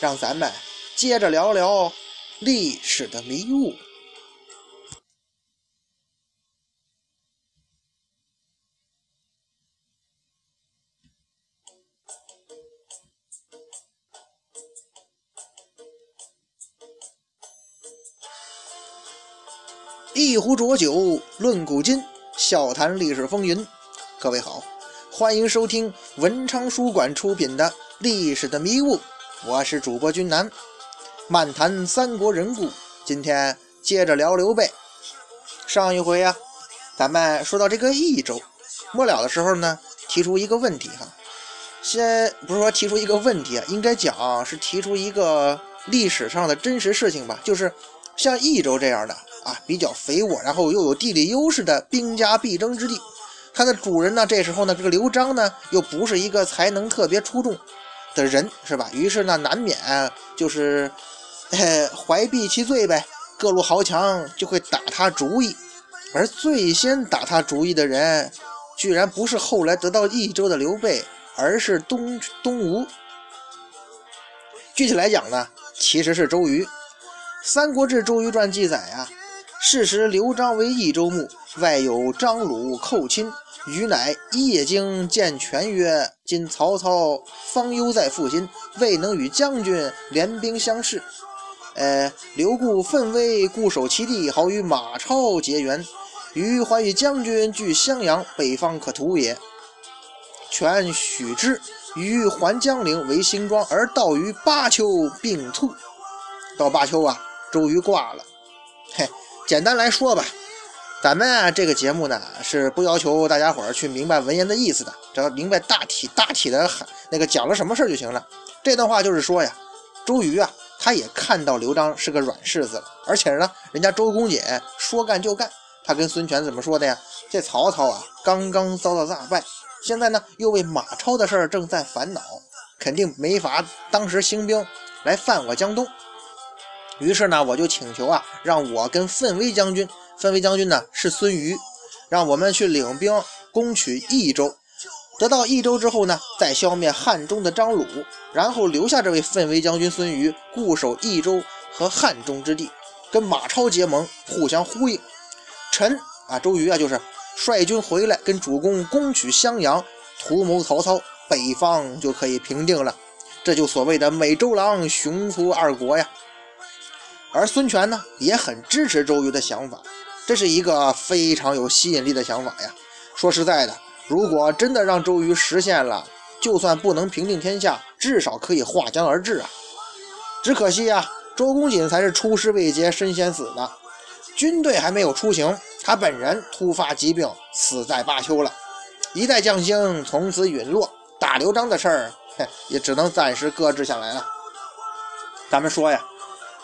让咱们接着聊聊历史的迷雾。一壶浊酒论古今，笑谈历史风云。各位好，欢迎收听文昌书馆出品的《历史的迷雾》，我是主播君南，漫谈三国人故。今天接着聊刘备。上一回呀，咱们说到这个益州末了的时候呢，提出一个问题哈，先不是说提出一个问题啊，应该讲是提出一个历史上的真实事情吧，就是像益州这样的。啊，比较肥沃，然后又有地理优势的兵家必争之地。它的主人呢，这时候呢，这个刘璋呢，又不是一个才能特别出众的人，是吧？于是呢，难免就是 怀璧其罪呗。各路豪强就会打他主意，而最先打他主意的人，居然不是后来得到益州的刘备，而是东东吴。具体来讲呢，其实是周瑜。《三国志·周瑜传》记载啊。是时，刘璋为益州牧，外有张鲁寇侵，余乃夜惊见权曰：“今曹操方忧在腹心，未能与将军联兵相视。呃，刘固奋威固守其地，好与马超结缘。余怀与将军据襄阳，北方可图也。权许之。余还江陵为新庄，而到于巴丘病卒。到巴丘啊，周瑜挂了。嘿。”简单来说吧，咱们啊这个节目呢是不要求大家伙儿去明白文言的意思的，只要明白大体大体的那个讲了什么事儿就行了。这段话就是说呀，周瑜啊他也看到刘璋是个软柿子了，而且呢人家周公瑾说干就干，他跟孙权怎么说的呀？这曹操啊刚刚遭到大败，现在呢又为马超的事儿正在烦恼，肯定没法当时兴兵来犯我江东。于是呢，我就请求啊，让我跟奋威将军，奋威将军呢是孙瑜，让我们去领兵攻取益州。得到益州之后呢，再消灭汉中的张鲁，然后留下这位奋威将军孙瑜固守益州和汉中之地，跟马超结盟，互相呼应。臣啊，周瑜啊，就是率军回来，跟主公攻取襄阳，图谋曹操，北方就可以平定了。这就所谓的美周郎雄图二国呀。而孙权呢，也很支持周瑜的想法，这是一个非常有吸引力的想法呀。说实在的，如果真的让周瑜实现了，就算不能平定天下，至少可以划江而治啊。只可惜啊，周公瑾才是出师未捷身先死的，军队还没有出行，他本人突发疾病死在巴丘了。一代将星从此陨落，打刘璋的事儿，也只能暂时搁置下来了。咱们说呀。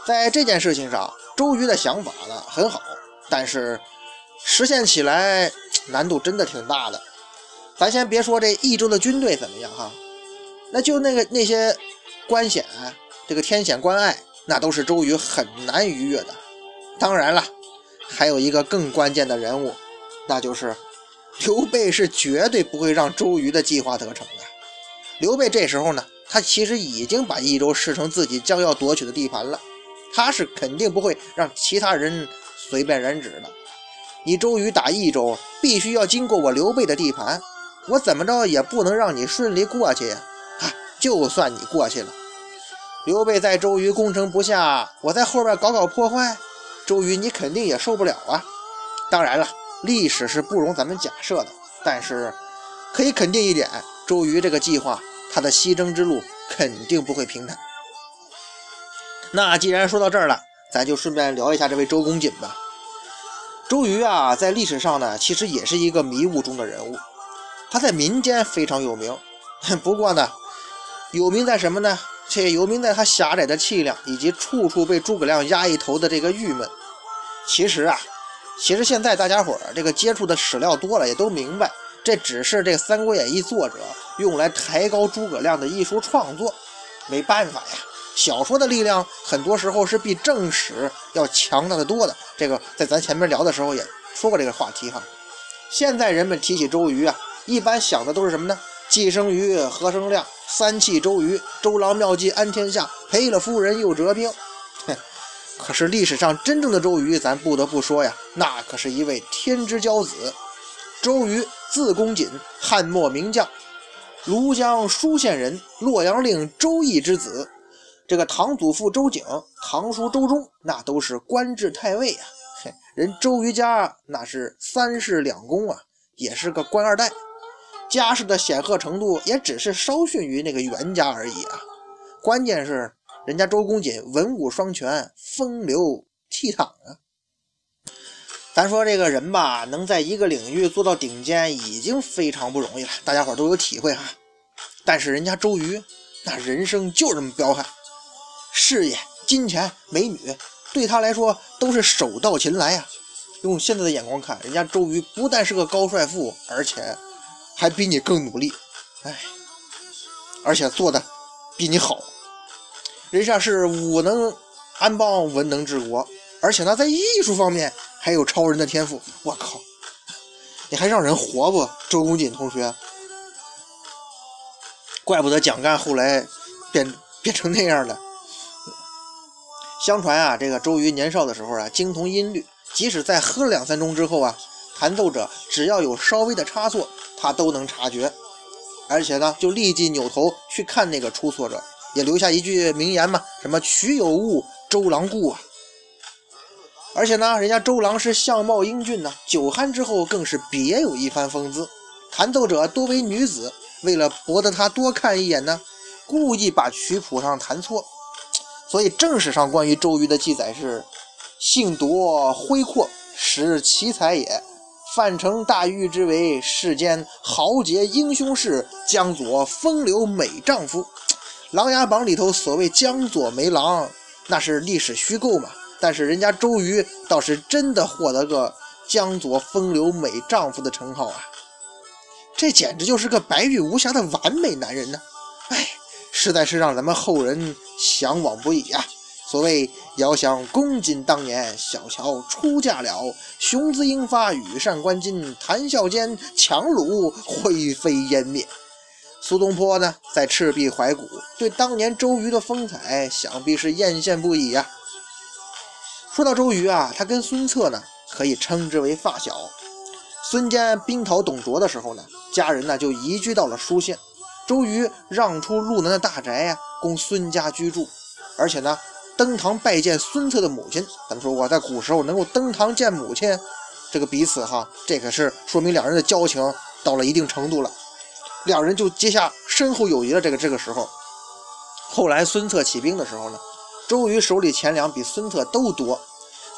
在这件事情上，周瑜的想法呢很好，但是实现起来难度真的挺大的。咱先别说这益州的军队怎么样哈，那就那个那些关险，这个天险关隘，那都是周瑜很难逾越的。当然了，还有一个更关键的人物，那就是刘备是绝对不会让周瑜的计划得逞的。刘备这时候呢，他其实已经把益州视成自己将要夺取的地盘了。他是肯定不会让其他人随便染指的。你周瑜打益州，必须要经过我刘备的地盘，我怎么着也不能让你顺利过去呀！啊，就算你过去了，刘备在周瑜攻城不下，我在后边搞搞破坏，周瑜你肯定也受不了啊！当然了，历史是不容咱们假设的，但是可以肯定一点，周瑜这个计划，他的西征之路肯定不会平坦。那既然说到这儿了，咱就顺便聊一下这位周公瑾吧。周瑜啊，在历史上呢，其实也是一个迷雾中的人物。他在民间非常有名，不过呢，有名在什么呢？这也有名在他狭窄的气量以及处处被诸葛亮压一头的这个郁闷。其实啊，其实现在大家伙儿这个接触的史料多了，也都明白，这只是这《三国演义》作者用来抬高诸葛亮的艺术创作。没办法呀，小说的力量很多时候是比正史要强大的多的。这个在咱前面聊的时候也说过这个话题哈。现在人们提起周瑜啊，一般想的都是什么呢？寄生瑜、何生亮、三气周瑜、周郎妙计安天下、赔了夫人又折兵。哼，可是历史上真正的周瑜，咱不得不说呀，那可是一位天之骄子。周瑜字公瑾，汉末名将，庐江舒县人，洛阳令周易之子。这个堂祖父周景，堂叔周忠，那都是官至太尉呀。嘿，人周瑜家那是三世两公啊，也是个官二代。家世的显赫程度也只是稍逊于那个袁家而已啊！关键是人家周公瑾文武双全，风流倜傥啊！咱说这个人吧，能在一个领域做到顶尖，已经非常不容易了，大家伙都有体会哈。但是人家周瑜，那人生就这么彪悍，事业、金钱、美女，对他来说都是手到擒来呀。用现在的眼光看，人家周瑜不但是个高帅富，而且……还比你更努力，哎，而且做的比你好。人家是武能安邦，文能治国，而且呢，在艺术方面还有超人的天赋。我靠，你还让人活不？周公瑾同学，怪不得蒋干后来变变成那样了。相传啊，这个周瑜年少的时候啊，精通音律，即使在喝了两三盅之后啊，弹奏者只要有稍微的差错。他都能察觉，而且呢，就立即扭头去看那个出错者，也留下一句名言嘛：“什么曲有误，周郎顾啊。”而且呢，人家周郎是相貌英俊呢，酒酣之后更是别有一番风姿。弹奏者多为女子，为了博得他多看一眼呢，故意把曲谱上弹错。所以正史上关于周瑜的记载是：“性夺挥阔，使奇才也。”范成大玉之为世间豪杰英雄士，江左风流美丈夫。《琅琊榜》里头所谓江左梅郎，那是历史虚构嘛？但是人家周瑜倒是真的获得个江左风流美丈夫的称号啊！这简直就是个白玉无瑕的完美男人呢！实在是让咱们后人向往不已呀。所谓遥想公瑾当年，小乔出嫁了。雄姿英发，羽扇纶巾，谈笑间，樯橹灰飞烟灭。苏东坡呢，在赤壁怀古，对当年周瑜的风采，想必是艳羡不已呀。说到周瑜啊，他跟孙策呢，可以称之为发小。孙坚兵讨董卓的时候呢，家人呢就移居到了舒县，周瑜让出路南的大宅呀，供孙家居住，而且呢。登堂拜见孙策的母亲，咱们说我，在古时候能够登堂见母亲，这个彼此哈，这可是说明两人的交情到了一定程度了，两人就结下深厚友谊了。这个这个时候，后来孙策起兵的时候呢，周瑜手里钱粮比孙策都多。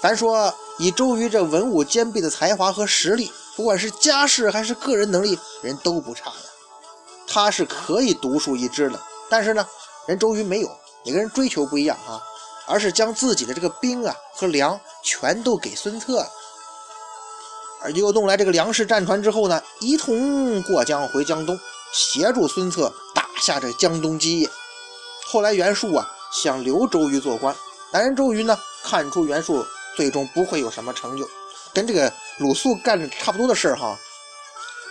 咱说以周瑜这文武兼备的才华和实力，不管是家世还是个人能力，人都不差的。他是可以独树一帜的，但是呢，人周瑜没有，每个人追求不一样啊。而是将自己的这个兵啊和粮全都给孙策了，而又弄来这个粮食战船之后呢，一同过江回江东，协助孙策打下这江东基业。后来袁术啊想留周瑜做官，但人周瑜呢看出袁术最终不会有什么成就，跟这个鲁肃干的差不多的事儿哈，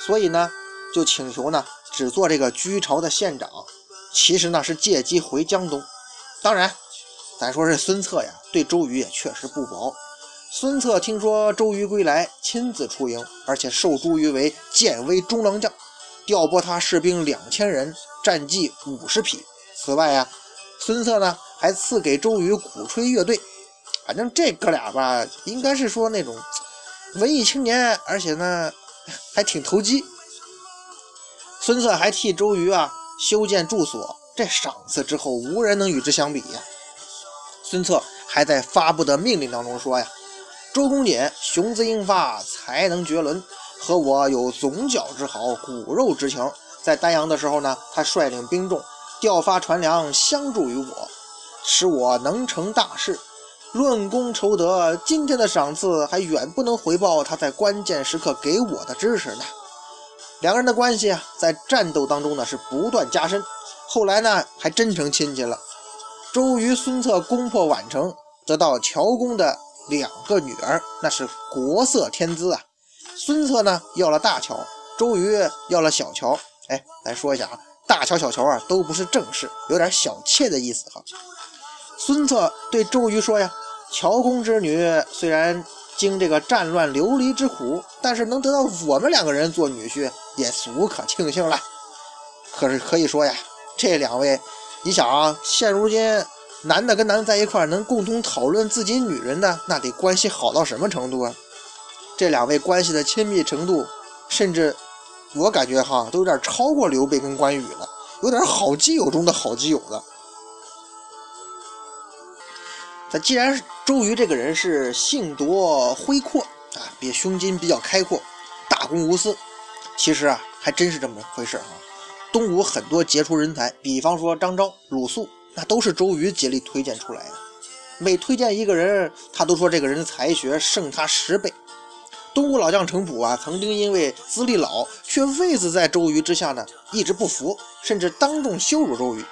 所以呢就请求呢只做这个居巢的县长，其实呢是借机回江东，当然。咱说这孙策呀，对周瑜也确实不薄。孙策听说周瑜归来，亲自出营，而且授周瑜为建威中郎将，调拨他士兵两千人，战绩五十匹。此外呀，孙策呢还赐给周瑜鼓吹乐队。反正这哥俩吧，应该是说那种文艺青年，而且呢还挺投机。孙策还替周瑜啊修建住所，这赏赐之后，无人能与之相比呀。孙策还在发布的命令当中说呀：“周公瑾雄姿英发，才能绝伦，和我有总角之好，骨肉之情。在丹阳的时候呢，他率领兵众调发船粮，相助于我，使我能成大事。论功酬德，今天的赏赐还远不能回报他在关键时刻给我的支持呢。两个人的关系啊，在战斗当中呢是不断加深，后来呢还真成亲戚了。周瑜、孙策攻破宛城，得到乔公的两个女儿，那是国色天姿啊。孙策呢要了大乔，周瑜要了小乔。哎，来说一下啊，大乔、小乔啊都不是正室，有点小妾的意思哈。孙策对周瑜说呀：“乔公之女虽然经这个战乱流离之苦，但是能得到我们两个人做女婿，也足可庆幸了。”可是可以说呀，这两位，你想啊，现如今男的跟男的在一块能共同讨论自己女人的，那得关系好到什么程度啊？这两位关系的亲密程度，甚至我感觉哈，都有点超过刘备跟关羽了，有点好基友中的好基友了。那既然周瑜这个人是性夺挥阔啊，比胸襟比较开阔，大公无私，其实啊还真是这么回事啊。东吴很多杰出人才，比方说张昭、鲁肃，那都是周瑜竭力推荐出来的。每推荐一个人，他都说这个人的才学胜他十倍。东吴老将程普啊，曾经因为资历老，却位子在周瑜之下呢，一直不服，甚至当众羞辱周瑜。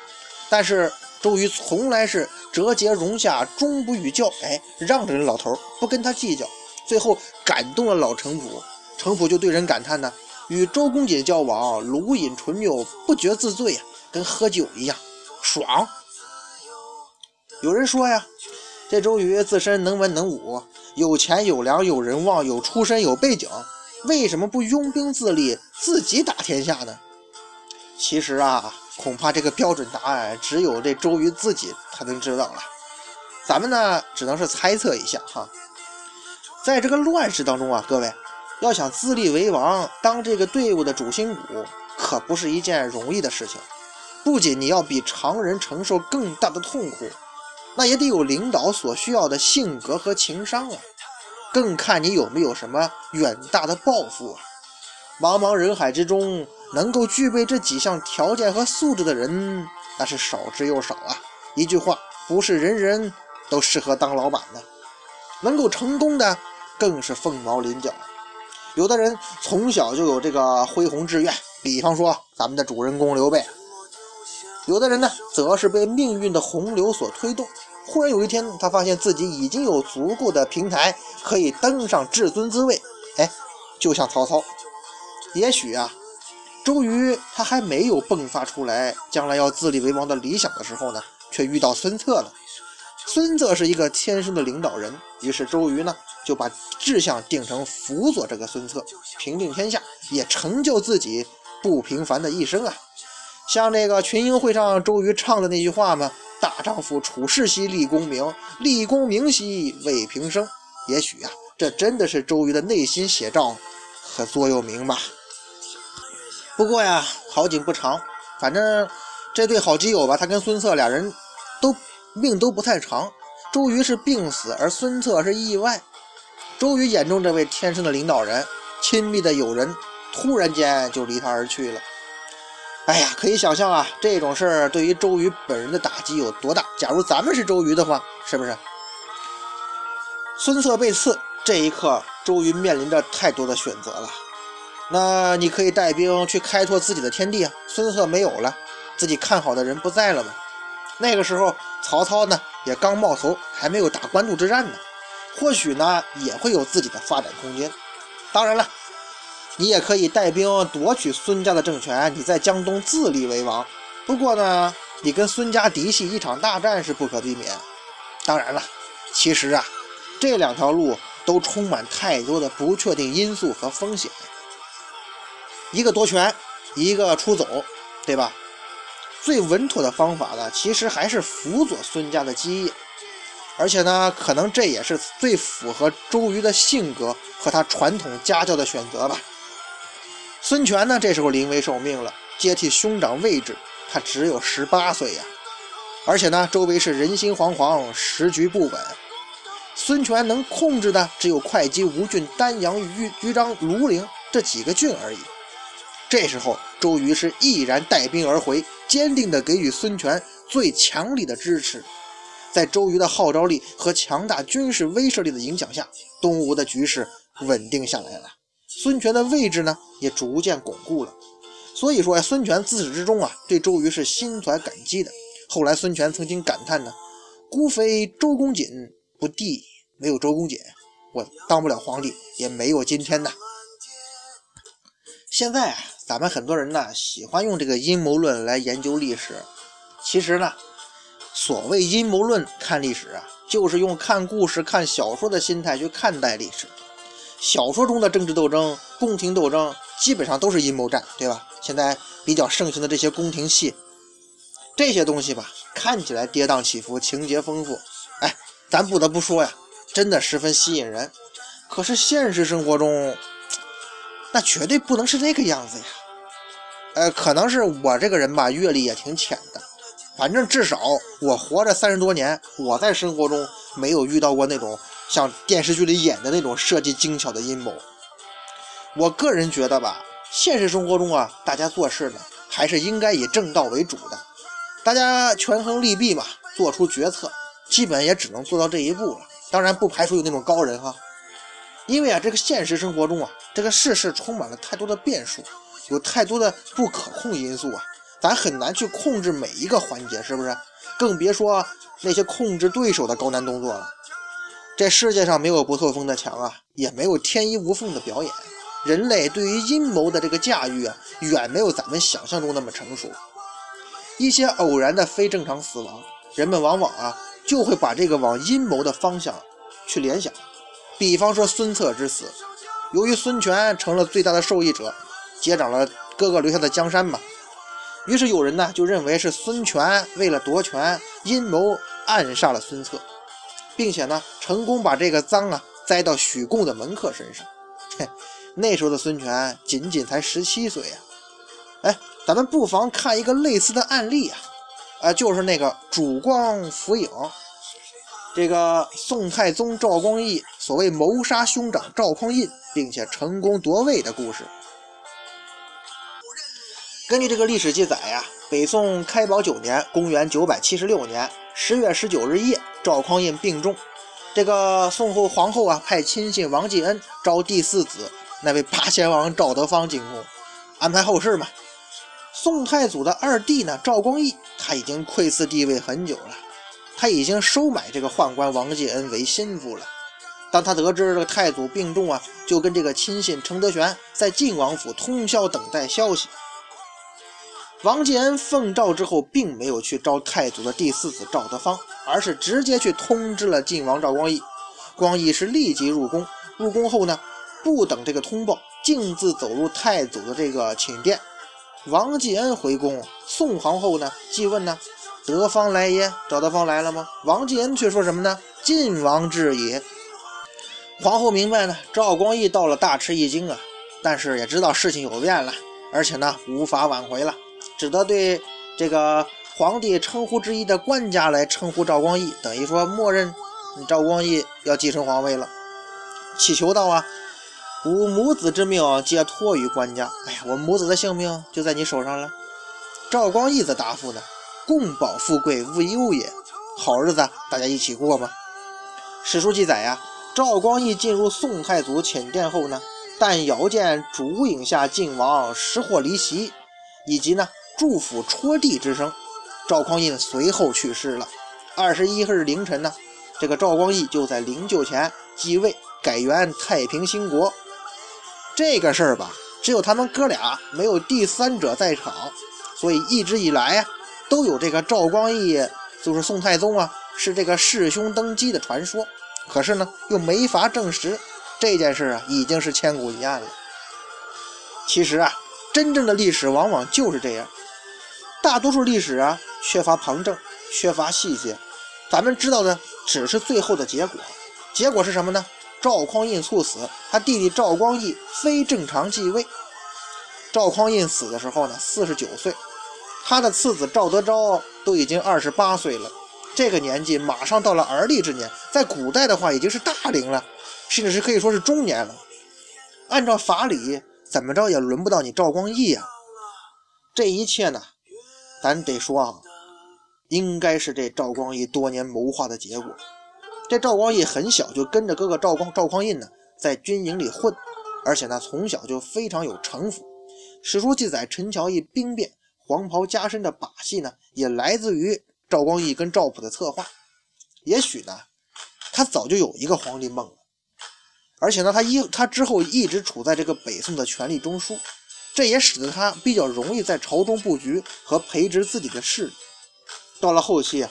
但是周瑜从来是折节容下，终不与教。哎，让着人老头，不跟他计较。最后感动了老程普，程普就对人感叹呢：“与周公瑾交往，鲁饮醇酒，不觉自醉呀，跟喝酒一样爽。”有人说呀，这周瑜自身能文能武，有钱有粮有人望有出身有背景，为什么不拥兵自立，自己打天下呢？其实啊。恐怕这个标准答案只有这周瑜自己才能知道了，咱们呢只能是猜测一下哈。在这个乱世当中啊，各位要想自立为王，当这个队伍的主心骨，可不是一件容易的事情。不仅你要比常人承受更大的痛苦，那也得有领导所需要的性格和情商啊，更看你有没有什么远大的抱负啊。茫茫人海之中。能够具备这几项条件和素质的人，那是少之又少啊！一句话，不是人人都适合当老板的。能够成功的，更是凤毛麟角。有的人从小就有这个恢宏志愿，比方说咱们的主人公刘备；有的人呢，则是被命运的洪流所推动。忽然有一天，他发现自己已经有足够的平台可以登上至尊之位。哎，就像曹操，也许啊。周瑜他还没有迸发出来将来要自立为王的理想的时候呢，却遇到孙策了。孙策是一个天生的领导人，于是周瑜呢就把志向定成辅佐这个孙策，平定天下，也成就自己不平凡的一生啊。像这个群英会上周瑜唱的那句话嘛：“大丈夫处世兮立功名，立功名兮为平生。”也许啊，这真的是周瑜的内心写照和座右铭吧。不过呀，好景不长，反正这对好基友吧，他跟孙策俩人都命都不太长。周瑜是病死，而孙策是意外。周瑜眼中这位天生的领导人、亲密的友人，突然间就离他而去了。哎呀，可以想象啊，这种事儿对于周瑜本人的打击有多大。假如咱们是周瑜的话，是不是？孙策被刺，这一刻，周瑜面临着太多的选择了。那你可以带兵去开拓自己的天地啊！孙策没有了，自己看好的人不在了吗？那个时候曹操呢也刚冒头，还没有打官渡之战呢，或许呢也会有自己的发展空间。当然了，你也可以带兵夺取孙家的政权，你在江东自立为王。不过呢，你跟孙家嫡系一场大战是不可避免。当然了，其实啊，这两条路都充满太多的不确定因素和风险。一个夺权，一个出走，对吧？最稳妥的方法呢，其实还是辅佐孙家的基业，而且呢，可能这也是最符合周瑜的性格和他传统家教的选择吧。孙权呢，这时候临危受命了，接替兄长位置，他只有十八岁呀，而且呢，周围是人心惶惶，时局不稳，孙权能控制的只有会稽、吴郡、丹阳、豫豫章、庐陵这几个郡而已。这时候，周瑜是毅然带兵而回，坚定地给予孙权最强力的支持。在周瑜的号召力和强大军事威慑力的影响下，东吴的局势稳定下来了。孙权的位置呢，也逐渐巩固了。所以说呀，孙权自始至终啊，对周瑜是心怀感激的。后来，孙权曾经感叹呢：“孤非周公瑾不帝，没有周公瑾，我当不了皇帝，也没有今天呐。”现在啊，咱们很多人呢喜欢用这个阴谋论来研究历史。其实呢，所谓阴谋论看历史啊，就是用看故事、看小说的心态去看待历史。小说中的政治斗争、宫廷斗争，基本上都是阴谋战，对吧？现在比较盛行的这些宫廷戏，这些东西吧，看起来跌宕起伏，情节丰富，哎，咱不得不说呀，真的十分吸引人。可是现实生活中，那绝对不能是这个样子呀！呃，可能是我这个人吧，阅历也挺浅的。反正至少我活着三十多年，我在生活中没有遇到过那种像电视剧里演的那种设计精巧的阴谋。我个人觉得吧，现实生活中啊，大家做事呢，还是应该以正道为主的。大家权衡利弊嘛，做出决策，基本也只能做到这一步了。当然，不排除有那种高人哈。因为啊，这个现实生活中啊，这个世事充满了太多的变数，有太多的不可控因素啊，咱很难去控制每一个环节，是不是？更别说那些控制对手的高难动作了。这世界上没有不透风的墙啊，也没有天衣无缝的表演。人类对于阴谋的这个驾驭啊，远没有咱们想象中那么成熟。一些偶然的非正常死亡，人们往往啊，就会把这个往阴谋的方向去联想。比方说孙策之死，由于孙权成了最大的受益者，接掌了哥哥留下的江山嘛，于是有人呢就认为是孙权为了夺权，阴谋暗杀了孙策，并且呢成功把这个赃啊栽到许贡的门客身上。嘿，那时候的孙权仅仅才十七岁呀。哎，咱们不妨看一个类似的案例啊，啊，就是那个主光福影。这个宋太宗赵光义所谓谋杀兄长赵匡胤，并且成功夺位的故事。根据这个历史记载呀，北宋开宝九年（公元976年）十月十九日夜，赵匡胤病重。这个宋后皇后啊，派亲信王继恩招第四子那位八贤王赵德芳进宫，安排后事嘛。宋太祖的二弟呢，赵光义他已经窥伺帝位很久了。他已经收买这个宦官王继恩为心腹了。当他得知这个太祖病重啊，就跟这个亲信程德玄在晋王府通宵等待消息。王继恩奉诏之后，并没有去招太祖的第四子赵德芳，而是直接去通知了晋王赵光义。光义是立即入宫，入宫后呢，不等这个通报，径自走入太祖的这个寝殿。王继恩回宫，宋皇后呢，继问呢。德芳来也，赵德芳来了吗？王继恩却说什么呢？晋王至也。皇后明白呢，赵光义到了，大吃一惊啊，但是也知道事情有变了，而且呢，无法挽回了，只得对这个皇帝称呼之一的官家来称呼赵光义，等于说默认赵光义要继承皇位了，祈求道啊，吾母子之命皆托于官家，哎呀，我母子的性命就在你手上了。赵光义则答复呢。共保富贵无忧也，好日子大家一起过吧？史书记载呀，赵光义进入宋太祖寝殿后呢，但遥见烛影下晋王失获离席，以及呢祝福戳地之声，赵匡胤随后去世了。二十一日凌晨呢，这个赵光义就在灵柩前继位，改元太平兴国。这个事儿吧，只有他们哥俩，没有第三者在场，所以一直以来呀。都有这个赵光义就是宋太宗啊，是这个弑兄登基的传说，可是呢又没法证实这件事啊，已经是千古一案了。其实啊，真正的历史往往就是这样，大多数历史啊缺乏旁证，缺乏细节，咱们知道的只是最后的结果。结果是什么呢？赵匡胤猝死，他弟弟赵光义非正常继位。赵匡胤死的时候呢，四十九岁。他的次子赵德昭都已经二十八岁了，这个年纪马上到了而立之年，在古代的话已经是大龄了，甚至是可以说是中年了。按照法理，怎么着也轮不到你赵光义呀。这一切呢，咱得说啊，应该是这赵光义多年谋划的结果。这赵光义很小就跟着哥哥赵光赵匡胤呢，在军营里混，而且呢，从小就非常有城府。史书记载，陈桥驿兵变、黄袍加身的把戏呢，也来自于赵光义跟赵普的策划。也许呢，他早就有一个皇帝梦了，而且呢，他一他之后一直处在这个北宋的权力中枢，这也使得他比较容易在朝中布局和培植自己的势力。到了后期啊。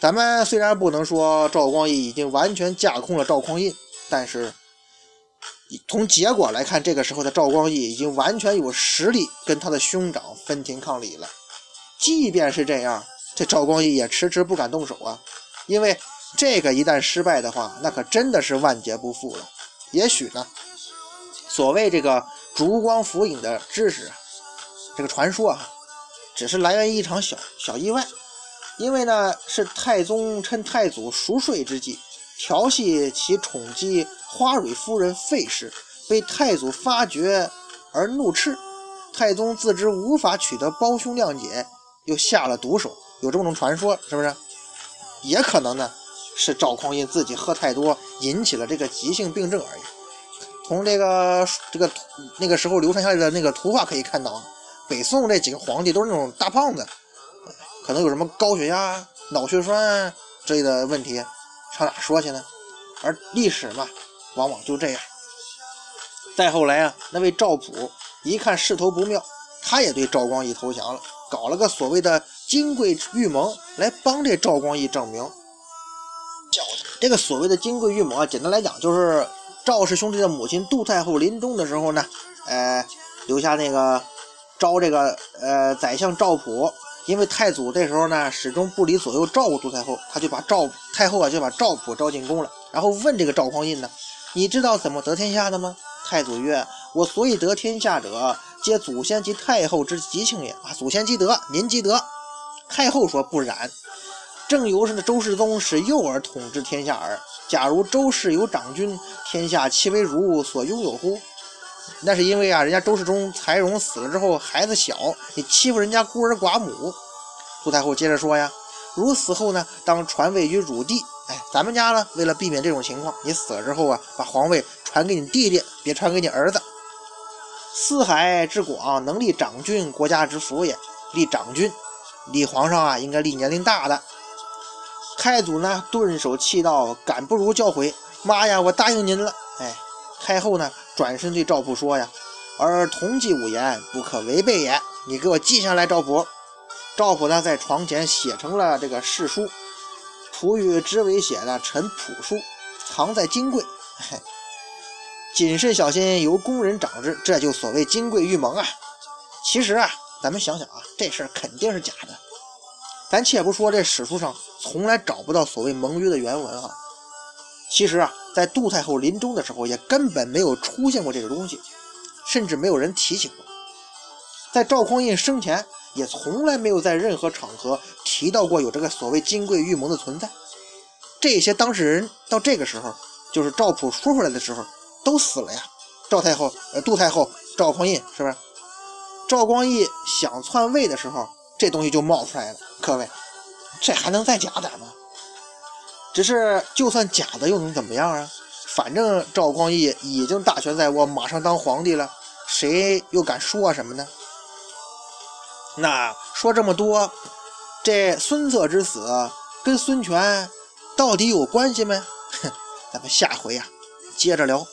咱们虽然不能说赵光义已经完全架空了赵匡胤，但是从结果来看，这个时候的赵光义已经完全有实力跟他的兄长分庭抗礼了。即便是这样，这赵光义也迟迟不敢动手啊，因为这个一旦失败的话，那可真的是万劫不复了。也许呢，所谓这个烛光浮影的知识，这个传说啊，只是来源于一场小小意外。因为呢，是太宗趁太祖熟睡之际，调戏其宠姬花蕊夫人费氏，被太祖发觉而怒斥。太宗自知无法取得胞兄谅解，又下了毒手。有这么种传说，是不是？也可能呢，是赵匡胤自己喝太多，引起了这个急性病症而已。从这个这个那个时候流传下来的那个图画可以看到，北宋这几个皇帝都是那种大胖子。可能有什么高血压、脑血栓之类的问题，上哪说去呢？而历史嘛，往往就这样。再后来啊，那位赵普一看势头不妙，他也对赵光义投降了，搞了个所谓的金匮玉盟来帮这赵光义证明。这个所谓的金匮玉盟啊，简单来讲就是赵氏兄弟的母亲杜太后临终的时候呢，呃，留下那个招这个呃宰相赵普。因为太祖这时候呢，始终不离左右照顾杜太后，他就把赵太后啊，就把赵普招进宫了，然后问这个赵匡胤呢：“你知道怎么得天下的吗？”太祖曰：“我所以得天下者，皆祖先及太后之吉庆也。啊，祖先积德，您积德。”太后说：“不然，正由是那周世宗使幼儿统治天下耳。假如周氏有长君，天下岂为汝所拥有乎？”那是因为啊，人家周世宗才荣死了之后，孩子小，你欺负人家孤儿寡母。杜太后接着说呀：“汝死后呢，当传位于汝弟。哎，咱们家呢，为了避免这种情况，你死了之后啊，把皇位传给你弟弟，别传给你儿子。四海之广，能立长君，国家之福也。立长君，立皇上啊，应该立年龄大的。”太祖呢，顿首气道：“敢不如教诲？妈呀，我答应您了。”哎，太后呢？转身对赵普说：“呀，而同济五言，不可违背也。你给我记下来。”赵普，赵普呢，在床前写成了这个誓书，普与之为写的臣朴书，藏在金柜，谨慎小心，由宫人掌之。这就所谓金柜玉盟啊。其实啊，咱们想想啊，这事儿肯定是假的。咱且不说这史书上从来找不到所谓盟约的原文啊，其实啊。在杜太后临终的时候，也根本没有出现过这个东西，甚至没有人提起过。在赵匡胤生前，也从来没有在任何场合提到过有这个所谓金匮玉盟的存在。这些当事人到这个时候，就是赵普说出来的时候，都死了呀。赵太后、呃，杜太后、赵匡胤，是不是？赵光义想篡位的时候，这东西就冒出来了。各位，这还能再假点吗？只是，就算假的又能怎么样啊？反正赵匡胤已经大权在握，马上当皇帝了，谁又敢说什么呢？那说这么多，这孙策之死跟孙权到底有关系没？哼，咱们下回啊接着聊。